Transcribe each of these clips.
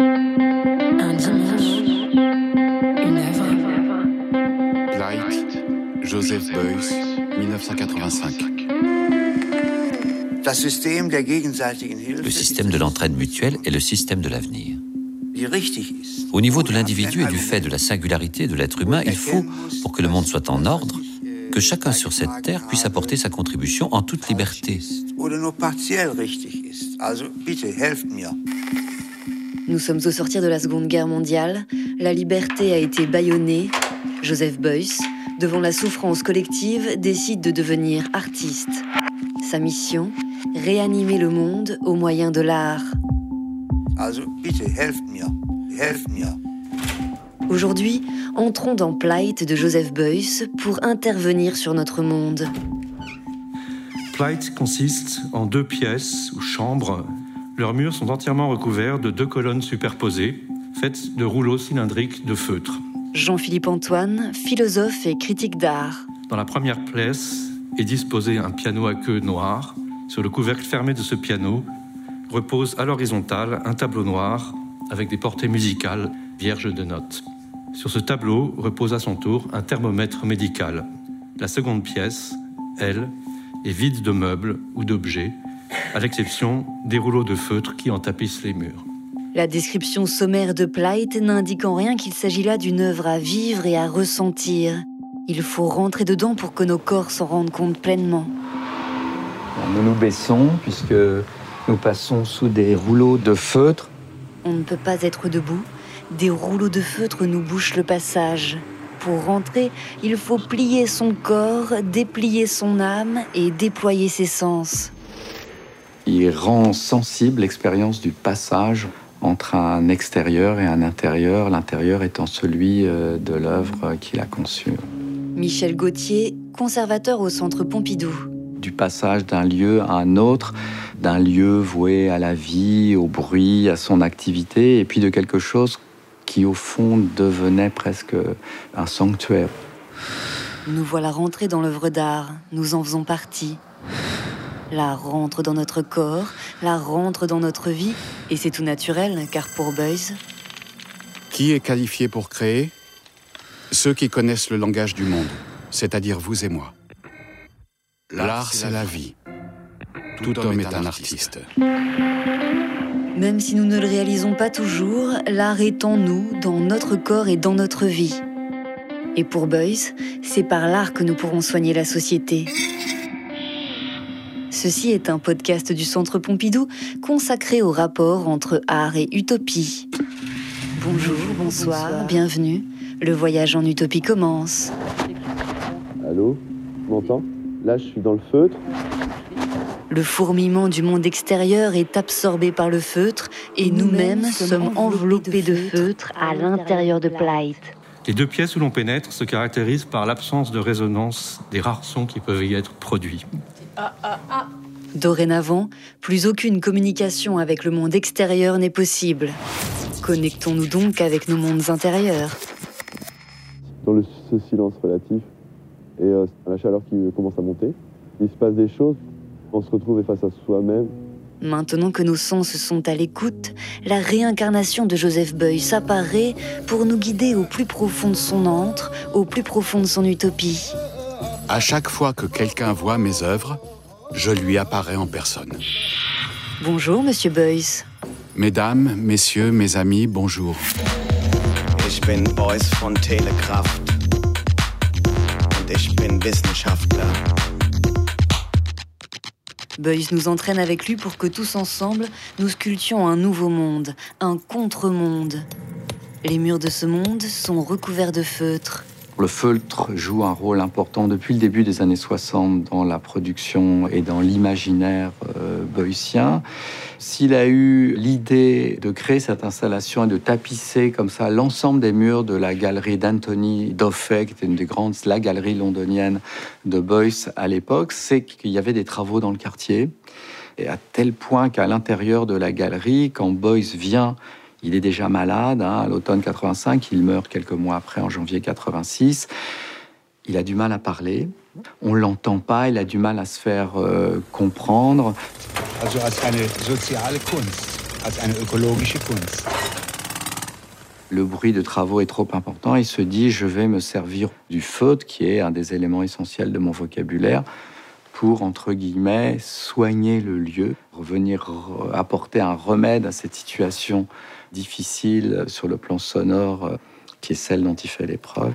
Un dimanche, une œuvre. Blight, Joseph Beuys, 1985. Le système de l'entraide mutuelle est le système de l'avenir. Au niveau de l'individu et du fait de la singularité de l'être humain, il faut, pour que le monde soit en ordre, que chacun sur cette terre puisse apporter sa contribution en toute liberté. Nous sommes au sortir de la Seconde Guerre mondiale. La liberté a été bâillonnée. Joseph Beuys, devant la souffrance collective, décide de devenir artiste. Sa mission Réanimer le monde au moyen de l'art. Aujourd'hui, entrons dans Plight de Joseph Beuys pour intervenir sur notre monde. Plight consiste en deux pièces ou chambres. Leurs murs sont entièrement recouverts de deux colonnes superposées, faites de rouleaux cylindriques de feutre. Jean-Philippe Antoine, philosophe et critique d'art. Dans la première pièce est disposé un piano à queue noire. Sur le couvercle fermé de ce piano repose à l'horizontale un tableau noir avec des portées musicales vierges de notes. Sur ce tableau repose à son tour un thermomètre médical. La seconde pièce, elle, est vide de meubles ou d'objets, à l'exception des rouleaux de feutre qui en tapissent les murs. La description sommaire de Plight n'indique en rien qu'il s'agit là d'une œuvre à vivre et à ressentir. Il faut rentrer dedans pour que nos corps s'en rendent compte pleinement. Nous nous baissons puisque nous passons sous des rouleaux de feutre. On ne peut pas être debout. Des rouleaux de feutre nous bouchent le passage. Pour rentrer, il faut plier son corps, déplier son âme et déployer ses sens. Il rend sensible l'expérience du passage entre un extérieur et un intérieur, l'intérieur étant celui euh, de l'œuvre qu'il a conçue. Michel Gauthier, conservateur au Centre Pompidou. Du passage d'un lieu à un autre, d'un lieu voué à la vie, au bruit, à son activité, et puis de quelque chose qui au fond devenait presque un sanctuaire. Nous voilà rentrés dans l'œuvre d'art, nous en faisons partie. L'art rentre dans notre corps, l'art rentre dans notre vie, et c'est tout naturel, car pour Beuys... Qui est qualifié pour créer? Ceux qui connaissent le langage du monde, c'est-à-dire vous et moi. L'art, c'est la vie. Tout homme est un artiste. Même si nous ne le réalisons pas toujours, l'art est en nous, dans notre corps et dans notre vie. Et pour Beuys, c'est par l'art que nous pourrons soigner la société. Ceci est un podcast du Centre Pompidou consacré au rapport entre art et utopie. Bonjour, bonsoir, bienvenue. Le voyage en utopie commence. Allô Tu m'entends? Là, je suis dans le feutre. Le fourmillement du monde extérieur est absorbé par le feutre et nous-mêmes sommes enveloppés de feutre à l'intérieur de Plight. Les deux pièces où l'on pénètre se caractérisent par l'absence de résonance des rares sons qui peuvent y être produits. Dorénavant, plus aucune communication avec le monde extérieur n'est possible. Connectons-nous donc avec nos mondes intérieurs. Dans le, ce silence relatif et euh, la chaleur qui commence à monter, il se passe des choses. On se retrouve face à soi-même. Maintenant que nos sens sont à l'écoute, la réincarnation de Joseph Beuys apparaît pour nous guider au plus profond de son antre, au plus profond de son utopie. À chaque fois que quelqu'un voit mes œuvres, je lui apparais en personne. Bonjour, monsieur Beuys. Mesdames, messieurs, mes amis, bonjour. Ich bin Beuys von Telekraft und ich bin Wissenschaftler. Beuys nous entraîne avec lui pour que tous ensemble, nous sculptions un nouveau monde, un contre-monde. Les murs de ce monde sont recouverts de feutre. Le feutre joue un rôle important depuis le début des années 60 dans la production et dans l'imaginaire euh, beuyssien. S'il a eu l'idée de créer cette installation et de tapisser comme ça l'ensemble des murs de la galerie d'Anthony Doffet, qui était une des grandes, la galerie londonienne de Beuys à l'époque, c'est qu'il y avait des travaux dans le quartier. Et à tel point qu'à l'intérieur de la galerie, quand Beuys vient il est déjà malade, hein, à l'automne 85, il meurt quelques mois après, en janvier 86. Il a du mal à parler, on l'entend pas, il a du mal à se faire euh, comprendre. Also als eine soziale Kunst, als eine ökologische Kunst. le bruit de travaux est trop important, il se dit je vais me servir du feutre, qui est un des éléments essentiels de mon vocabulaire, pour, entre guillemets, soigner le lieu, revenir apporter un remède à cette situation difficile sur le plan sonore euh, qui est celle dont il fait l'épreuve.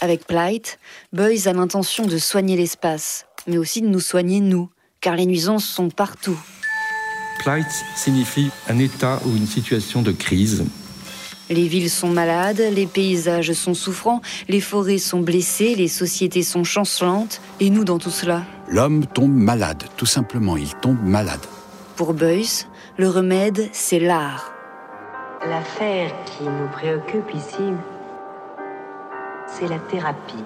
Avec Plight, Boys a l'intention de soigner l'espace, mais aussi de nous soigner nous, car les nuisances sont partout. Plight signifie un état ou une situation de crise. Les villes sont malades, les paysages sont souffrants, les forêts sont blessées, les sociétés sont chancelantes, et nous dans tout cela? L'homme tombe malade, tout simplement, il tombe malade. Pour Beuys, le remède, c'est l'art. L'affaire qui nous préoccupe ici, c'est la thérapie.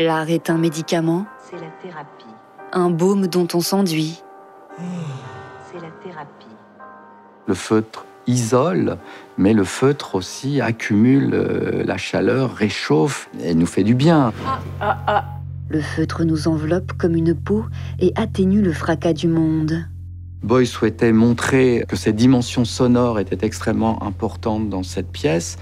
L'art est un médicament. C'est la thérapie. Un baume dont on s'enduit. C'est la thérapie. Le feutre isole, mais le feutre aussi accumule euh, la chaleur, réchauffe et nous fait du bien. Ah, ah, ah. Le feutre nous enveloppe comme une peau et atténue le fracas du monde. Boy souhaitait montrer que cette dimension sonore était extrêmement importante dans cette pièce.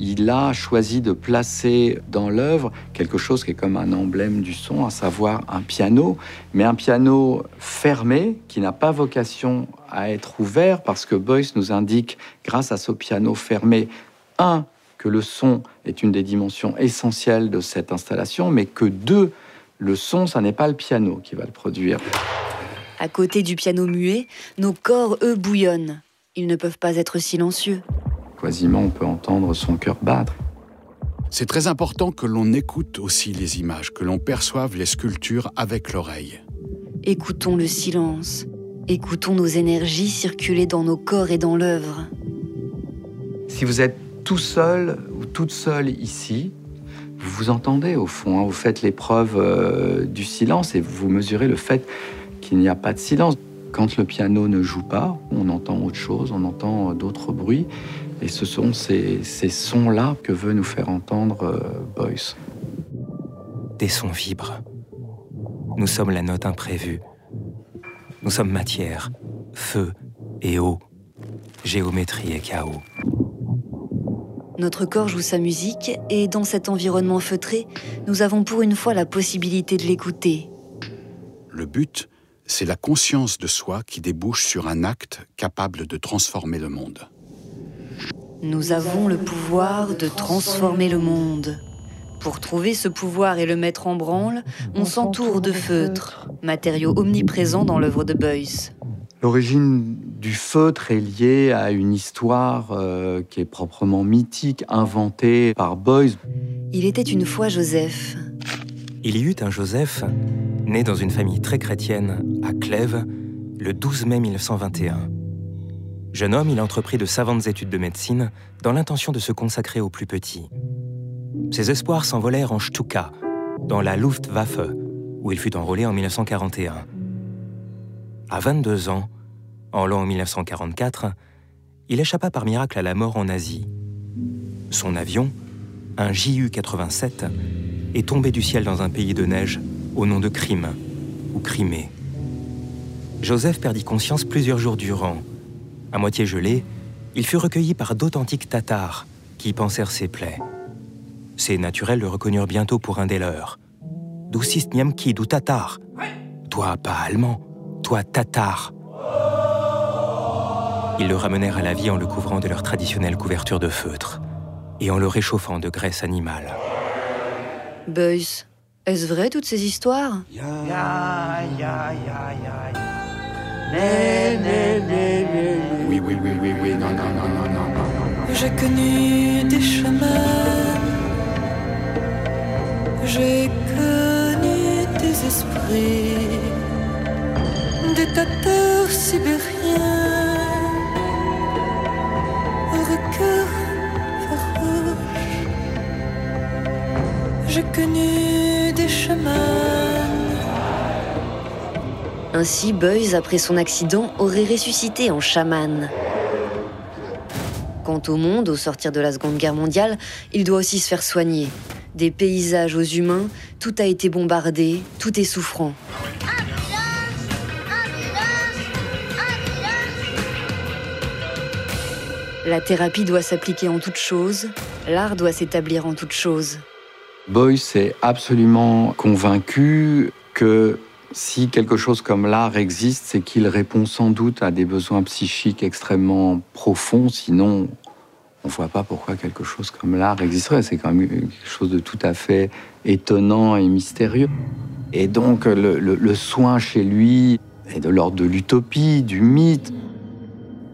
Il a choisi de placer dans l'œuvre quelque chose qui est comme un emblème du son, à savoir un piano, mais un piano fermé qui n'a pas vocation à être ouvert parce que Boyce nous indique, grâce à ce piano fermé, un, que le son est une des dimensions essentielles de cette installation, mais que deux, le son, ça n'est pas le piano qui va le produire. À côté du piano muet, nos corps, eux, bouillonnent. Ils ne peuvent pas être silencieux. Quasiment, on peut entendre son cœur battre. C'est très important que l'on écoute aussi les images, que l'on perçoive les sculptures avec l'oreille. Écoutons le silence. Écoutons nos énergies circuler dans nos corps et dans l'œuvre. Si vous êtes tout seul ou toute seule ici, vous vous entendez au fond, hein. vous faites l'épreuve euh, du silence et vous mesurez le fait il n'y a pas de silence. Quand le piano ne joue pas, on entend autre chose, on entend d'autres bruits. Et ce sont ces, sons-là que veut nous faire entendre euh, Boyce. Des sons vibrent. Nous sommes la note imprévue. Nous sommes matière, feu et eau, géométrie et chaos. Notre corps joue sa musique et dans cet environnement feutré, nous avons pour une fois la possibilité de l'écouter. Le but, c'est la conscience de soi qui débouche sur un acte capable de transformer le monde. Nous avons le pouvoir de transformer le monde. Pour trouver ce pouvoir et le mettre en branle, on s'entoure de feutres, matériaux omniprésents dans l'œuvre de Beuys. L'origine du feutre est liée à une histoire euh, qui est proprement mythique, inventée par Beuys. Il était une fois Joseph. Il y eut un Joseph né dans une famille très chrétienne à Clèves le 12 mai 1921. Jeune homme, il entreprit de savantes études de médecine dans l'intention de se consacrer aux plus petits. Ses espoirs s'envolèrent en Stuka, dans la Luftwaffe, où il fut enrôlé en 1941. À 22 ans, en l'an 1944, il échappa par miracle à la mort en Asie. Son avion, un JU-87, est tombé du ciel dans un pays de neige au nom de crime ou Crimée. Joseph perdit conscience plusieurs jours durant. À moitié gelé, il fut recueilli par d'authentiques Tatars qui pensèrent ses plaies. Ces naturels le reconnurent bientôt pour un des leurs. Doucis Niamkid ou Tatar Toi, pas allemand, toi, Tatar Ils le ramenèrent à la vie en le couvrant de leur traditionnelle couverture de feutre et en le réchauffant de graisse animale. Beuys, est-ce vrai toutes ces histoires? Oui, oui, oui, oui, oui, non, non, non, non, non. J'ai connu des chemins, j'ai connu des esprits, des sibériens, J'ai connu ainsi, Beuys, après son accident, aurait ressuscité en chaman. Quant au monde, au sortir de la Seconde Guerre mondiale, il doit aussi se faire soigner. Des paysages aux humains, tout a été bombardé, tout est souffrant. La thérapie doit s'appliquer en toute chose, l'art doit s'établir en toute chose. Boyce est absolument convaincu que si quelque chose comme l'art existe, c'est qu'il répond sans doute à des besoins psychiques extrêmement profonds, sinon on ne voit pas pourquoi quelque chose comme l'art existerait. C'est quand même quelque chose de tout à fait étonnant et mystérieux. Et donc le, soin chez lui est de l'ordre de l'utopie, du mythe.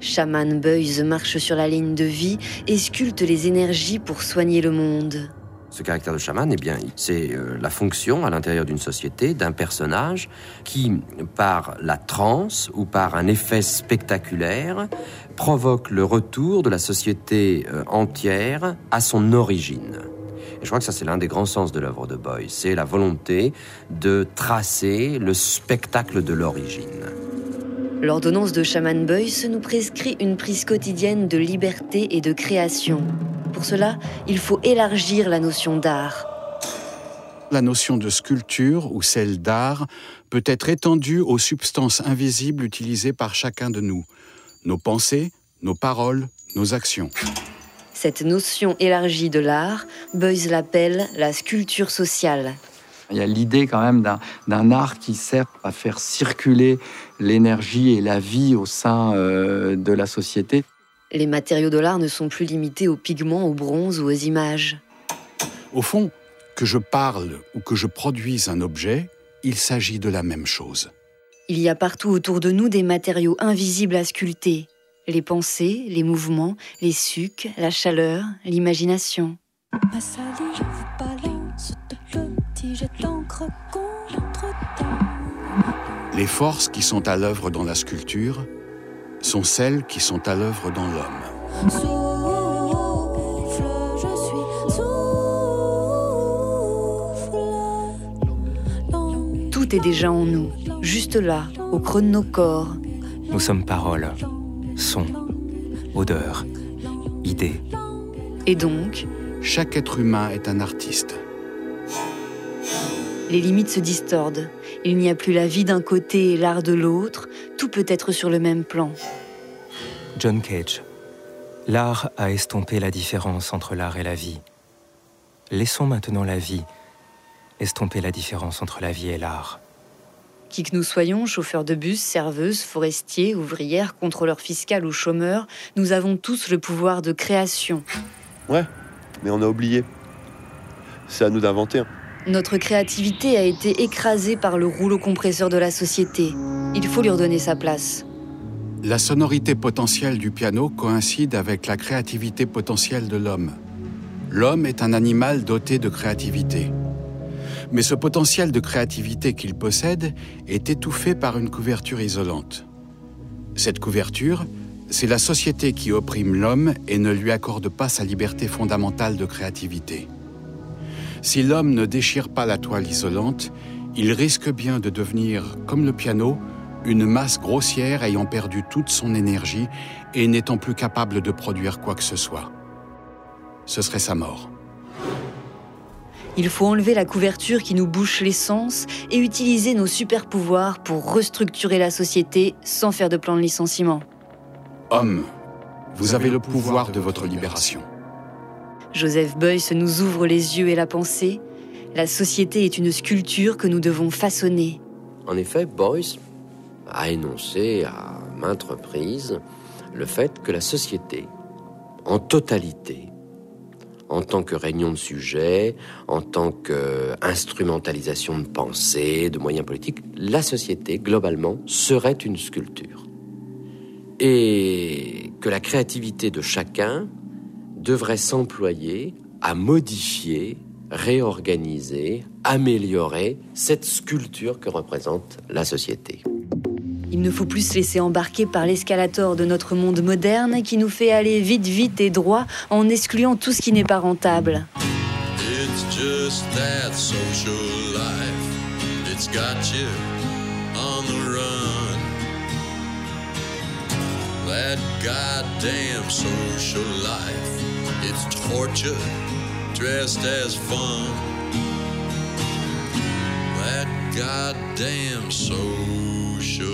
Shaman Beuys marche sur la ligne de vie et sculpte les énergies pour soigner le monde. Ce caractère de chaman, eh bien, c'est euh, la fonction à l'intérieur d'une société d'un personnage qui, par la transe ou par un effet spectaculaire, provoque le retour de la société euh, entière à son origine. Et je crois que ça, c'est l'un des grands sens de l'œuvre de Boy. C'est la volonté de tracer le spectacle de l'origine. L'ordonnance de Shaman Boyce nous prescrit une prise quotidienne de liberté et de création. Pour cela, il faut élargir la notion d'art. La notion de sculpture ou celle d'art peut être étendue aux substances invisibles utilisées par chacun de nous, nos pensées, nos paroles, nos actions. Cette notion élargie de l'art, Beuys l'appelle la sculpture sociale. Il y a l'idée quand même d'un art qui sert à faire circuler l'énergie et la vie au sein euh, de la société. Les matériaux de l'art ne sont plus limités aux pigments, au bronze ou aux images. Au fond, que je parle ou que je produise un objet, il s'agit de la même chose. Il y a partout autour de nous des matériaux invisibles à sculpter. Les pensées, les mouvements, les sucs, la chaleur, l'imagination. Les forces qui sont à l'œuvre dans la sculpture sont celles qui sont à l'œuvre dans l'homme. Tout est déjà en nous, juste là, au creux de nos corps. Nous sommes paroles, sons, odeurs, idées. Et donc Chaque être humain est un artiste. Les limites se distordent. Il n'y a plus la vie d'un côté et l'art de l'autre. Tout peut être sur le même plan. John Cage. L'art a estompé la différence entre l'art et la vie. Laissons maintenant la vie estomper la différence entre la vie et l'art. Qui que nous soyons, chauffeurs de bus, serveuses, forestiers, ouvrières, contrôleurs fiscaux ou chômeurs, nous avons tous le pouvoir de création. Ouais, mais on a oublié. C'est à nous d'inventer. Notre créativité a été écrasée par le rouleau compresseur de la société. Il faut lui redonner sa place. La sonorité potentielle du piano coïncide avec la créativité potentielle de l'homme. L'homme est un animal doté de créativité. Mais ce potentiel de créativité qu'il possède est étouffé par une couverture isolante. Cette couverture, c'est la société qui opprime l'homme et ne lui accorde pas sa liberté fondamentale de créativité. Si l'homme ne déchire pas la toile isolante, il risque bien de devenir, comme le piano, une masse grossière ayant perdu toute son énergie et n'étant plus capable de produire quoi que ce soit. Ce serait sa mort. Il faut enlever la couverture qui nous bouche les sens et utiliser nos super pouvoirs pour restructurer la société sans faire de plan de licenciement. Homme, vous avez le pouvoir de votre libération. Joseph Beuys nous ouvre les yeux et la pensée. La société est une sculpture que nous devons façonner. En effet, Beuys a énoncé à maintes reprises le fait que la société, en totalité, en tant que réunion de sujets, en tant qu'instrumentalisation de pensée, de moyens politiques, la société, globalement, serait une sculpture. Et que la créativité de chacun devrait s'employer à modifier, réorganiser, améliorer cette sculpture que représente la société. Il ne faut plus se laisser embarquer par l'escalator de notre monde moderne qui nous fait aller vite, vite et droit en excluant tout ce qui n'est pas rentable. It's just that social life. It's got you on the run. That goddamn social life. It's torture dressed as fun. That goddamn social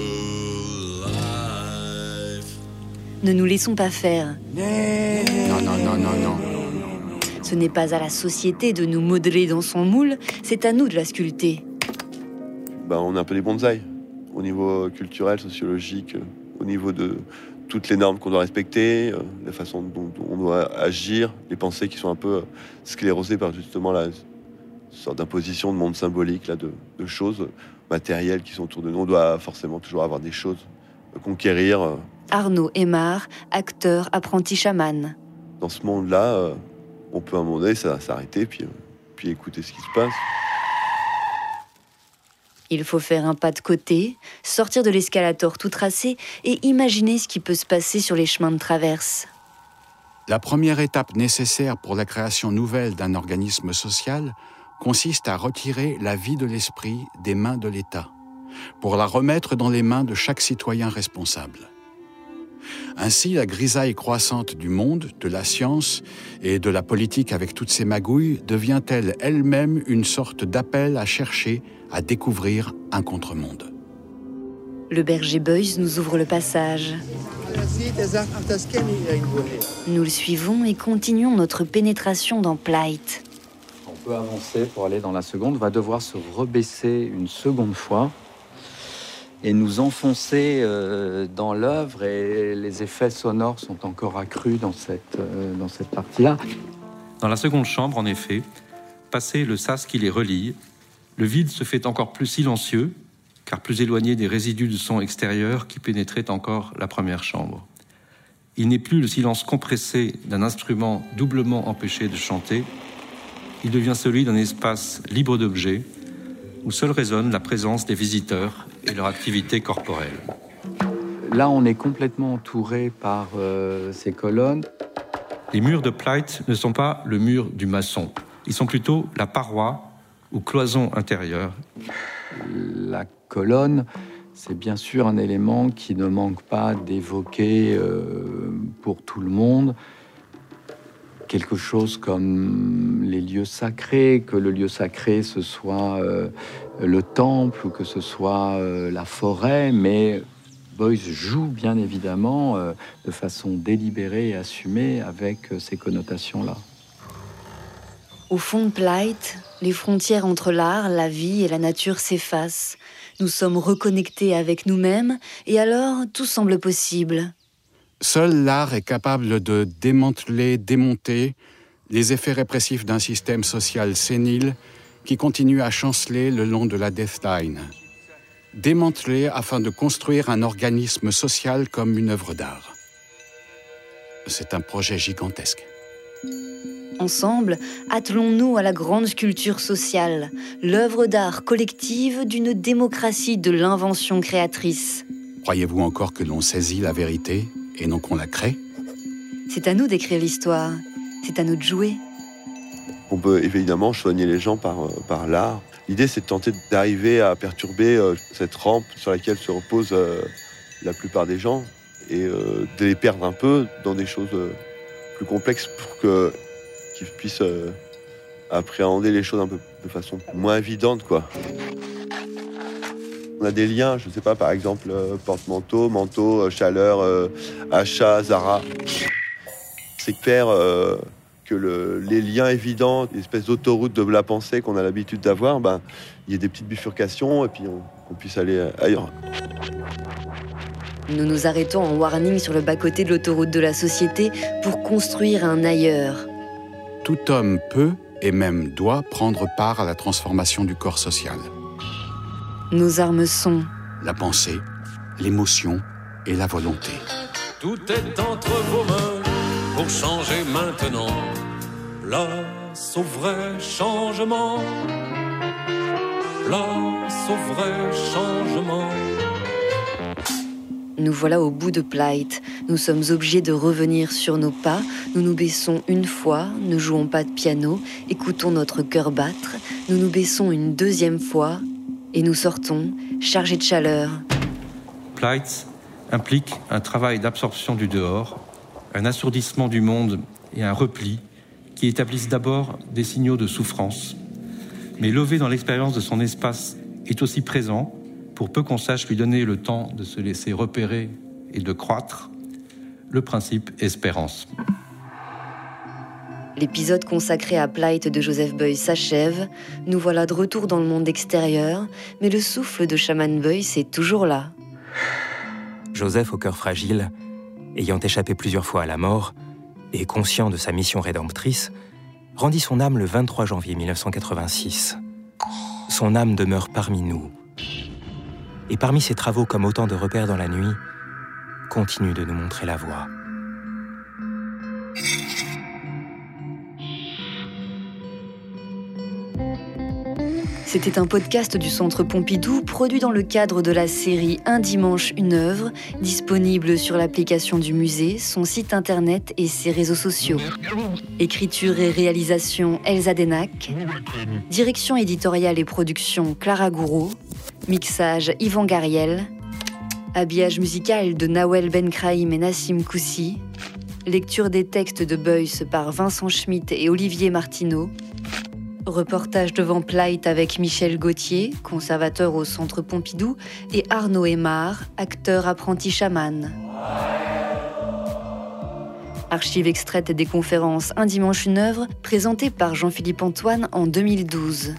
life. ne nous laissons pas faire. Non, non, non, non, non. Ce n'est pas à la société de nous modeler dans son moule, c'est à nous de la sculpter. Ben, on est un peu des bonsaïs au niveau culturel, sociologique, au niveau de toutes les normes qu'on doit respecter, euh, la façon dont on doit agir, les pensées qui sont un peu sclérosées par justement la sorte d'imposition de monde symbolique, là, de, de, choses matérielles qui sont autour de nous. On doit forcément toujours avoir des choses à conquérir. euh. Arnaud Aymar, acteur, apprenti chaman. Dans ce monde-là, euh, on peut à un moment donné ça- s'arrêter puis, euh, puis écouter ce qui se passe. Il faut faire un pas de côté, sortir de l'escalator tout tracé et imaginer ce qui peut se passer sur les chemins de traverse. La première étape nécessaire pour la création nouvelle d'un organisme social consiste à retirer la vie de l'esprit des mains de l'État, pour la remettre dans les mains de chaque citoyen responsable. Ainsi, la grisaille croissante du monde, de la science et de la politique avec toutes ses magouilles devient-elle elle-même une sorte d'appel à chercher, à découvrir un contre-monde. Le berger Beuys nous ouvre le passage. Nous le suivons et continuons notre pénétration dans Plight. On peut avancer pour aller dans la seconde, on va devoir se rebaisser une seconde fois et nous enfoncer euh, dans l'œuvre et les effets sonores sont encore accrus dans cette, euh, dans cette partie-là. Dans la seconde chambre, en effet, passé le sas qui les relie, le vide se fait encore plus silencieux, car plus éloigné des résidus de son extérieur qui pénétraient encore la première chambre. Il n'est plus le silence compressé d'un instrument doublement empêché de chanter, il devient celui d'un espace libre d'objets, où seule résonne la présence des visiteurs et leur activité corporelle. Là, on est complètement entouré par euh, ces colonnes. Les murs de Plight ne sont pas le mur du maçon, ils sont plutôt la paroi ou cloison intérieure. La colonne, c'est bien sûr un élément qui ne manque pas d'évoquer euh, pour tout le monde quelque chose comme les lieux sacrés, que le lieu sacré ce soit euh, le temple ou que ce soit euh, la forêt, mais Boyce joue bien évidemment euh, de façon délibérée et assumée avec ces connotations-là. Au fond de Plight, les frontières entre l'art, la vie et la nature s'effacent. Nous sommes reconnectés avec nous-mêmes et alors tout semble possible. Seul l'art est capable de démanteler, démonter les effets répressifs d'un système social sénile qui continue à chanceler le long de la death line. Démanteler afin de construire un organisme social comme une œuvre d'art. C'est un projet gigantesque. Ensemble, attelons-nous à la grande sculpture sociale, l'œuvre d'art collective d'une démocratie de l'invention créatrice. Croyez-vous encore que l'on saisit la vérité? Et non qu'on la crée C'est à nous d'écrire l'histoire, c'est à nous de jouer. On peut évidemment soigner les gens par, euh, par l'art. L'idée, c'est de tenter d'arriver à perturber euh, cette rampe sur laquelle se reposent euh, la plupart des gens et euh, de les perdre un peu dans des choses euh, plus complexes pour que qu'ils puissent euh, appréhender les choses un peu de façon moins évidente, quoi. On a des liens, je sais pas, par exemple, euh, porte-manteau, manteau, euh, chaleur, euh, achat, Zara. C'est clair euh, que le- les liens évidents, l'espèce d'autoroute de la pensée qu'on a l'habitude d'avoir, ben, il y a des petites bifurcations et puis on, on puisse aller ailleurs. Nous nous arrêtons en warning sur le bas-côté de l'autoroute de la société pour construire un ailleurs. Tout homme peut et même doit prendre part à la transformation du corps social. Nos armes sont La pensée, l'émotion et la volonté. Tout est entre vos mains pour changer maintenant. Place au vrai changement. Place au vrai changement. Nous voilà au bout de Plight. Nous sommes obligés de revenir sur nos pas. Nous nous baissons une fois, ne jouons pas de piano, écoutons notre cœur battre. Nous nous baissons une deuxième fois et nous sortons, chargés de chaleur. Plight implique un travail d'absorption du dehors, un assourdissement du monde et un repli qui établissent d'abord des signaux de souffrance. Mais levé dans l'expérience de son espace est aussi présent, pour peu qu'on sache lui donner le temps de se laisser repérer et de croître. le principe espérance. L'épisode consacré à Plight de Joseph Beuys s'achève. Nous voilà de retour dans le monde extérieur, mais le souffle de Shaman Beuys est toujours là. Joseph, au cœur fragile, ayant échappé plusieurs fois à la mort, et conscient de sa mission rédemptrice, rendit son âme le 23 janvier 1986. Son âme demeure parmi nous. Et parmi ses travaux comme autant de repères dans la nuit, continue de nous montrer la voie. C'était un podcast du Centre Pompidou produit dans le cadre de la série Un dimanche, une œuvre, disponible sur l'application du musée, son site internet et ses réseaux sociaux. Écriture et réalisation Elsa Denac. Direction éditoriale et production Clara Gouraud. Mixage Yvan Gariel. Habillage musical de Nawel Benkraïm et Nassim Koussi. Lecture des textes de Beuys par Vincent Schmitt et Olivier Martineau. Reportage devant Plight avec Michel Gauthier, conservateur au Centre Pompidou, et Arnaud Aymar, acteur apprenti chaman. Archive extraite des conférences Un dimanche une œuvre, présentée par Jean-Philippe Antoine en 2012.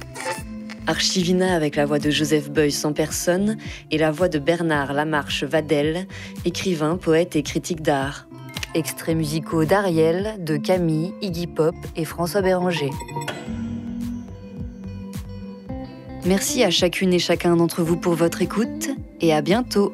Archivina avec la voix de Joseph Beuys en personne et la voix de Bernard Lamarche Vadel, écrivain, poète et critique d'art. Extraits musicaux d'Ariel, de Camille, Iggy Pop et François Béranger. Merci à chacune et chacun d'entre vous pour votre écoute et à bientôt.